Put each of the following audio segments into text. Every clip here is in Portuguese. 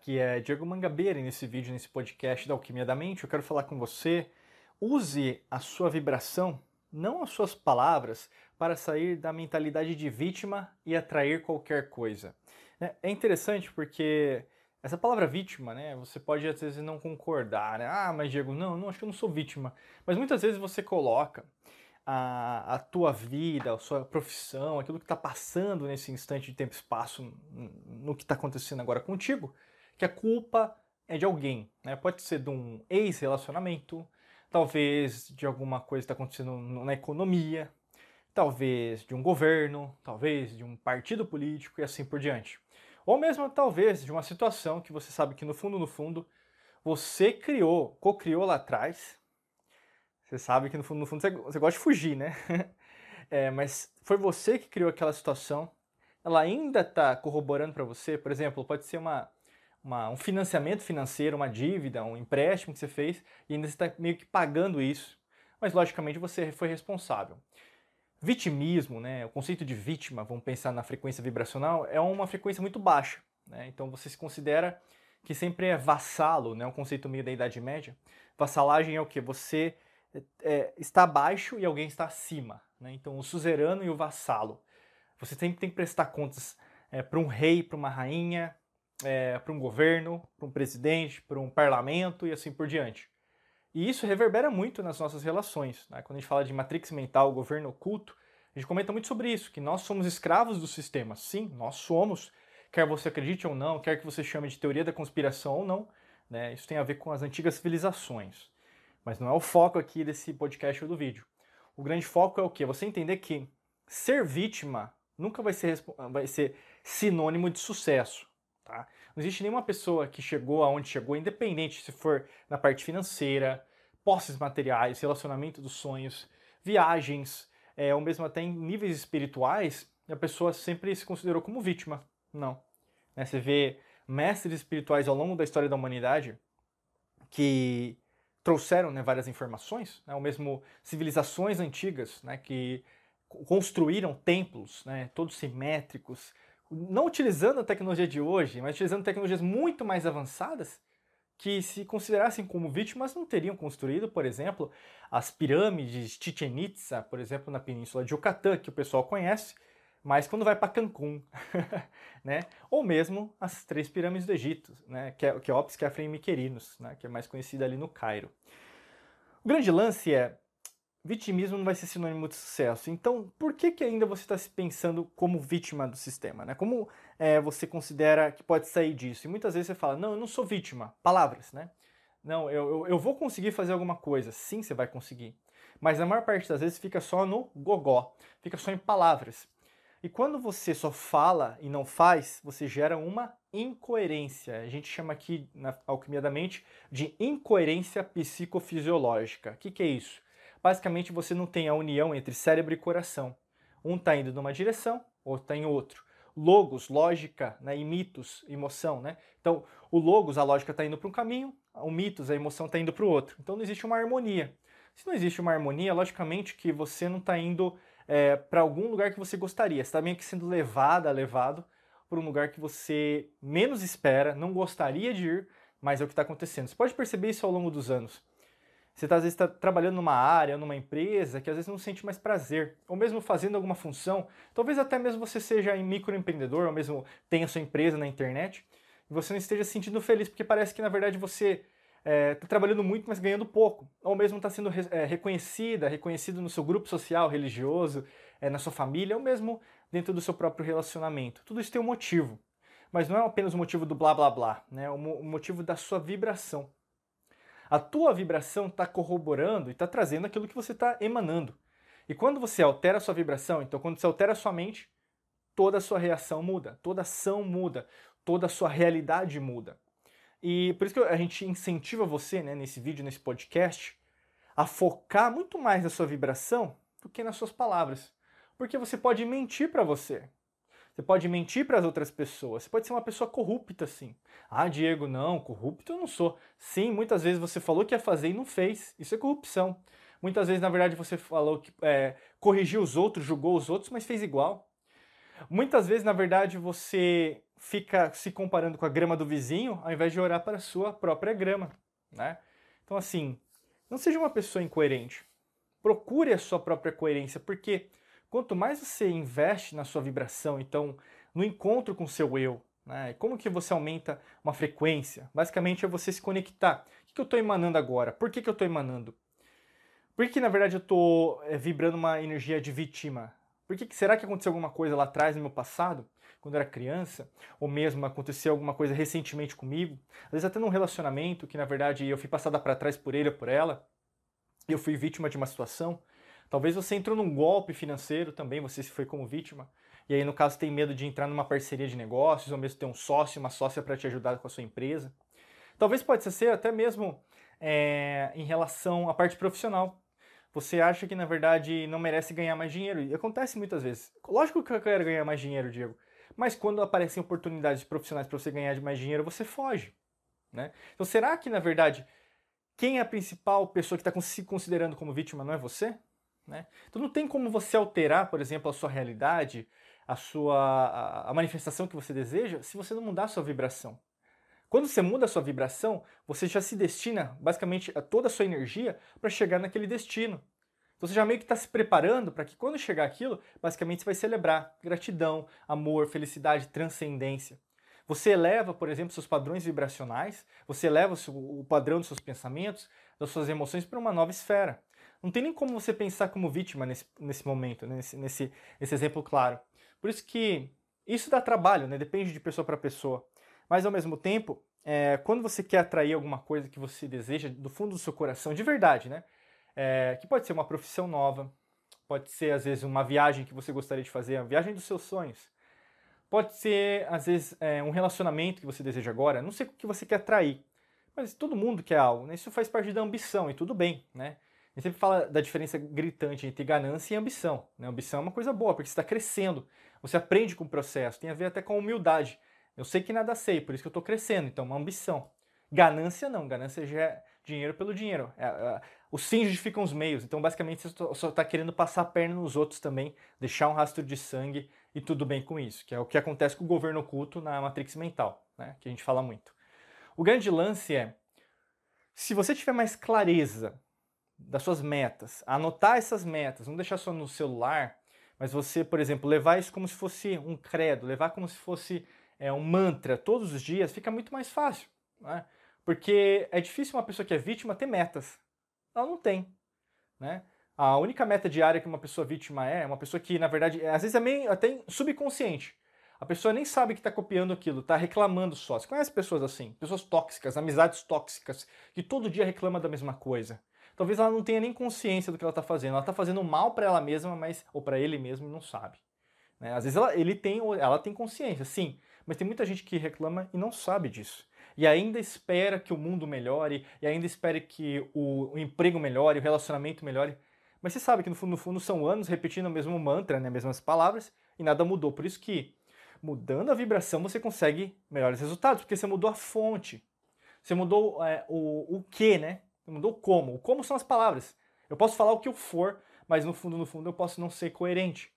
aqui é Diego Mangabeira e nesse vídeo, nesse podcast da Alquimia da Mente, eu quero falar com você. Use a sua vibração, não as suas palavras, para sair da mentalidade de vítima e atrair qualquer coisa. Né? É interessante porque essa palavra vítima, né, você pode às vezes não concordar, né? Ah, mas Diego, não, não, acho que eu não sou vítima. Mas muitas vezes você coloca a, a tua vida, a sua profissão, aquilo que está passando nesse instante de tempo e espaço, no que está acontecendo agora contigo, que a culpa é de alguém. Né? Pode ser de um ex-relacionamento, talvez de alguma coisa que está acontecendo na economia, talvez de um governo, talvez de um partido político e assim por diante. Ou mesmo talvez de uma situação que você sabe que no fundo, no fundo, você criou, co-criou lá atrás você sabe que no fundo, no fundo você, gosta de fugir, né? é, mas foi você que criou aquela situação. Ela ainda está corroborando para você. Por exemplo, pode ser uma, uma, um financiamento financeiro, uma dívida, um empréstimo que você fez e ainda está meio que pagando isso. Mas logicamente você foi responsável. Vitimismo, né, o conceito de vítima, vamos pensar na frequência vibracional, é uma frequência muito baixa. Né? Então você se considera que sempre é vassalo, né, um conceito meio da Idade Média. Vassalagem é o que? Você é, está abaixo e alguém está acima. Né? Então, o suzerano e o vassalo. Você sempre tem que prestar contas é, para um rei, para uma rainha, é, para um governo, para um presidente, para um parlamento e assim por diante. E isso reverbera muito nas nossas relações. Né? Quando a gente fala de matrix mental, governo oculto, a gente comenta muito sobre isso, que nós somos escravos do sistema. Sim, nós somos, quer você acredite ou não, quer que você chame de teoria da conspiração ou não, né? isso tem a ver com as antigas civilizações. Mas não é o foco aqui desse podcast ou do vídeo. O grande foco é o quê? Você entender que ser vítima nunca vai ser, vai ser sinônimo de sucesso. Tá? Não existe nenhuma pessoa que chegou aonde chegou, independente se for na parte financeira, posses materiais, relacionamento dos sonhos, viagens, é, ou mesmo até em níveis espirituais, a pessoa sempre se considerou como vítima. Não. Né? Você vê mestres espirituais ao longo da história da humanidade que trouxeram né, várias informações, né, ou mesmo civilizações antigas né, que construíram templos, né, todos simétricos, não utilizando a tecnologia de hoje, mas utilizando tecnologias muito mais avançadas, que se considerassem como vítimas não teriam construído, por exemplo, as pirâmides de Chichen Itza, por exemplo, na península de Yucatán, que o pessoal conhece, mas quando vai para Cancún, né? Ou mesmo as três pirâmides do Egito, né? Que é o Keops, Kefren e Miquerinos, né? Que é mais conhecida ali no Cairo. O grande lance é vitimismo não vai ser sinônimo de sucesso. Então, por que, que ainda você está se pensando como vítima do sistema? Né? Como é, você considera que pode sair disso? E muitas vezes você fala, não, eu não sou vítima. Palavras, né? Não, eu, eu, eu vou conseguir fazer alguma coisa. Sim, você vai conseguir. Mas a maior parte das vezes fica só no gogó, fica só em palavras. E quando você só fala e não faz, você gera uma incoerência. A gente chama aqui na alquimia da mente de incoerência psicofisiológica. O que, que é isso? Basicamente, você não tem a união entre cérebro e coração. Um está indo numa direção, outro está em outro. Logos, lógica, né, e mitos, emoção, né? Então, o logos, a lógica está indo para um caminho, o mitos, a emoção está indo para o outro. Então, não existe uma harmonia. Se não existe uma harmonia, logicamente que você não está indo é, para algum lugar que você gostaria. Você está meio que sendo levada, levado para um lugar que você menos espera, não gostaria de ir, mas é o que está acontecendo. Você pode perceber isso ao longo dos anos. Você tá, às vezes está trabalhando numa área, numa empresa que às vezes não sente mais prazer, ou mesmo fazendo alguma função, talvez até mesmo você seja microempreendedor, ou mesmo tenha sua empresa na internet, e você não esteja se sentindo feliz, porque parece que na verdade você está é, tá trabalhando muito, mas ganhando pouco, ou mesmo está sendo é, reconhecida, reconhecido no seu grupo social, religioso, é, na sua família, ou mesmo dentro do seu próprio relacionamento. Tudo isso tem um motivo, mas não é apenas o motivo do blá blá blá, né? é o motivo da sua vibração. A tua vibração está corroborando e está trazendo aquilo que você está emanando. E quando você altera a sua vibração, então quando você altera a sua mente, toda a sua reação muda, toda ação muda, toda a sua realidade muda. E por isso que a gente incentiva você, né, nesse vídeo, nesse podcast, a focar muito mais na sua vibração do que nas suas palavras. Porque você pode mentir para você. Você pode mentir para as outras pessoas. Você pode ser uma pessoa corrupta, sim. Ah, Diego, não, corrupto eu não sou. Sim, muitas vezes você falou que ia fazer e não fez. Isso é corrupção. Muitas vezes, na verdade, você falou que é, corrigiu os outros, julgou os outros, mas fez igual. Muitas vezes, na verdade, você fica se comparando com a grama do vizinho ao invés de orar para a sua própria grama, né? Então, assim, não seja uma pessoa incoerente. Procure a sua própria coerência, porque quanto mais você investe na sua vibração, então no encontro com o seu eu, né? Como que você aumenta uma frequência? Basicamente é você se conectar. O que eu estou emanando agora? Por que, que eu estou emanando? Por que, na verdade eu estou é, vibrando uma energia de vítima? Por que, será que aconteceu alguma coisa lá atrás no meu passado, quando era criança? Ou mesmo aconteceu alguma coisa recentemente comigo? Às vezes até num relacionamento que na verdade eu fui passada para trás por ele ou por ela, eu fui vítima de uma situação. Talvez você entrou num golpe financeiro também, você se foi como vítima. E aí, no caso, tem medo de entrar numa parceria de negócios, ou mesmo ter um sócio, uma sócia para te ajudar com a sua empresa. Talvez pode ser até mesmo é, em relação à parte profissional. Você acha que, na verdade, não merece ganhar mais dinheiro. E acontece muitas vezes. Lógico que eu quero ganhar mais dinheiro, Diego. Mas quando aparecem oportunidades profissionais para você ganhar mais dinheiro, você foge. Né? Então, será que, na verdade, quem é a principal pessoa que está se considerando como vítima não é você? Né? Então não tem como você alterar, por exemplo, a sua realidade, a sua a manifestação que você deseja, se você não mudar a sua vibração. Quando você muda a sua vibração, você já se destina basicamente a toda a sua energia para chegar naquele destino. Então você já meio que está se preparando para que quando chegar aquilo, basicamente você vai celebrar gratidão, amor, felicidade, transcendência. Você eleva, por exemplo, seus padrões vibracionais, você eleva o padrão dos seus pensamentos, das suas emoções para uma nova esfera. Não tem nem como você pensar como vítima nesse, nesse momento, né? nesse, nesse, nesse exemplo claro. Por isso que isso dá trabalho, né? depende de pessoa para pessoa. Mas ao mesmo tempo, é, quando você quer atrair alguma coisa que você deseja do fundo do seu coração, de verdade, né? É, que pode ser uma profissão nova, pode ser às vezes uma viagem que você gostaria de fazer, a viagem dos seus sonhos. Pode ser, às vezes, é, um relacionamento que você deseja agora. Não sei o que você quer atrair, mas todo mundo quer algo. Né? Isso faz parte da ambição e tudo bem, né? Gente sempre fala da diferença gritante entre ganância e ambição. Né? Ambição é uma coisa boa, porque você está crescendo, você aprende com o processo, tem a ver até com a humildade. Eu sei que nada sei, por isso que eu estou crescendo, então uma ambição. Ganância não, ganância já é dinheiro pelo dinheiro. É, é, os fins justificam os meios, então basicamente você só está querendo passar a perna nos outros também, deixar um rastro de sangue e tudo bem com isso, que é o que acontece com o governo oculto na Matrix Mental, né? que a gente fala muito. O grande lance é, se você tiver mais clareza das suas metas, anotar essas metas, não deixar só no celular, mas você, por exemplo, levar isso como se fosse um credo, levar como se fosse é, um mantra todos os dias, fica muito mais fácil. Né? Porque é difícil uma pessoa que é vítima ter metas. Ela não tem. Né? A única meta diária que uma pessoa vítima é, é uma pessoa que, na verdade, às vezes é meio até subconsciente. A pessoa nem sabe que está copiando aquilo, está reclamando só. Você conhece pessoas assim? Pessoas tóxicas, amizades tóxicas, que todo dia reclamam da mesma coisa talvez ela não tenha nem consciência do que ela está fazendo. Ela está fazendo mal para ela mesma, mas ou para ele mesmo e não sabe. Né? Às vezes ela, ele tem, ela tem consciência, sim, mas tem muita gente que reclama e não sabe disso. E ainda espera que o mundo melhore, e ainda espera que o, o emprego melhore, o relacionamento melhore. Mas você sabe que no fundo, no fundo são anos repetindo o mesmo mantra, né, as mesmas palavras, e nada mudou. Por isso que mudando a vibração você consegue melhores resultados, porque você mudou a fonte. Você mudou é, o, o que, né? Mudou como. O como são as palavras. Eu posso falar o que eu for, mas no fundo, no fundo, eu posso não ser coerente.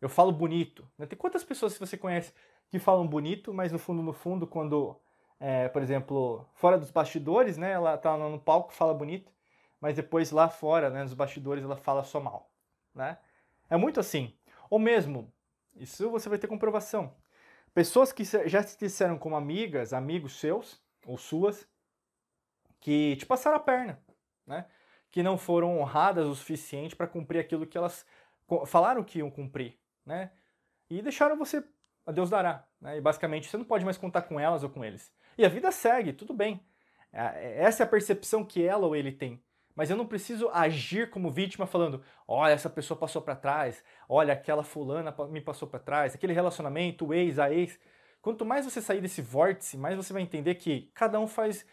Eu falo bonito. Né? Tem quantas pessoas você conhece que falam bonito, mas no fundo, no fundo, quando, é, por exemplo, fora dos bastidores, né, ela tá no palco, fala bonito, mas depois lá fora, né, nos bastidores, ela fala só mal, né? É muito assim. Ou mesmo, isso você vai ter comprovação. Pessoas que já se disseram como amigas, amigos seus ou suas, que te passaram a perna, né? Que não foram honradas o suficiente para cumprir aquilo que elas falaram que iam cumprir, né? E deixaram você a Deus dará, né? E basicamente você não pode mais contar com elas ou com eles. E a vida segue, tudo bem. É, essa é a percepção que ela ou ele tem. Mas eu não preciso agir como vítima falando: olha, essa pessoa passou para trás, olha, aquela fulana me passou para trás, aquele relacionamento, o ex, a ex. Quanto mais você sair desse vórtice, mais você vai entender que cada um faz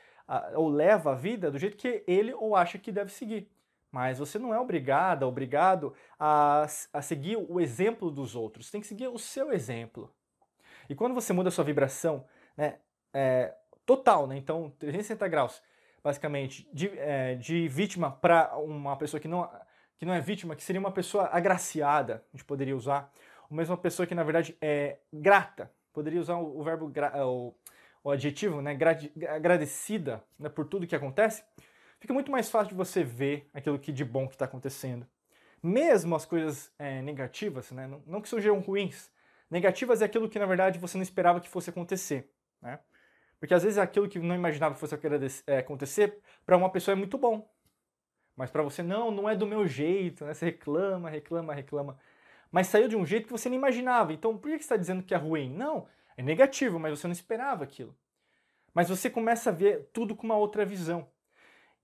ou leva a vida do jeito que ele ou acha que deve seguir. Mas você não é obrigada, obrigado a, a seguir o exemplo dos outros. Você tem que seguir o seu exemplo. E quando você muda a sua vibração, né, é, total, né, então 360 graus, basicamente, de, é, de vítima para uma pessoa que não, que não é vítima, que seria uma pessoa agraciada, a gente poderia usar, ou mesmo uma pessoa que na verdade é grata, poderia usar o, o verbo, gra, o, o adjetivo, né, agradecida né, por tudo que acontece, fica muito mais fácil de você ver aquilo que de bom que está acontecendo. Mesmo as coisas é, negativas, né, não, não que sejam ruins, negativas é aquilo que na verdade você não esperava que fosse acontecer. Né? Porque às vezes aquilo que não imaginava que fosse é, acontecer, para uma pessoa é muito bom. Mas para você, não, não é do meu jeito, né? Você reclama, reclama, reclama. Mas saiu de um jeito que você não imaginava. Então por que você está dizendo que é ruim? Não, é negativo, mas você não esperava aquilo. Mas você começa a ver tudo com uma outra visão.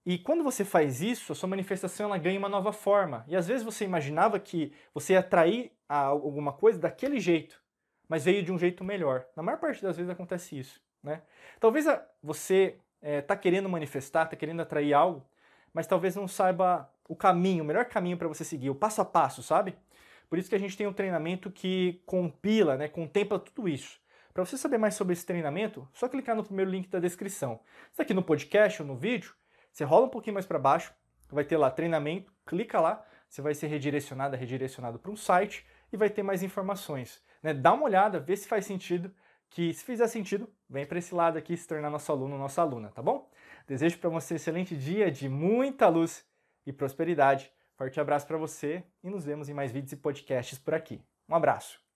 E quando você faz isso, a sua manifestação ela ganha uma nova forma. E às vezes você imaginava que você ia atrair alguma coisa daquele jeito, mas veio de um jeito melhor. Na maior parte das vezes acontece isso. Né? Talvez você está eh, é, querendo manifestar, está querendo atrair algo, mas talvez não saiba o caminho, o melhor caminho para você seguir, o passo a passo, sabe? Por isso que a gente tem um treinamento que compila, né, contempla tudo isso. Para você saber mais sobre esse treinamento, só clicar no primeiro link da descrição. Está aqui no podcast ou no vídeo, você rola um pouquinho mais para baixo, vai ter lá treinamento, clica lá, você vai ser redirecionado, redirecionado para um site e vai ter mais informações. Né? Dá uma olhada, vê se faz sentido, que se fizer sentido, vem para esse lado aqui se tornar nosso aluno nossa aluna, tá bom? Desejo para você um excelente dia de muita luz e prosperidade. Forte abraço para você e nos vemos em mais vídeos e podcasts por aqui. Um abraço.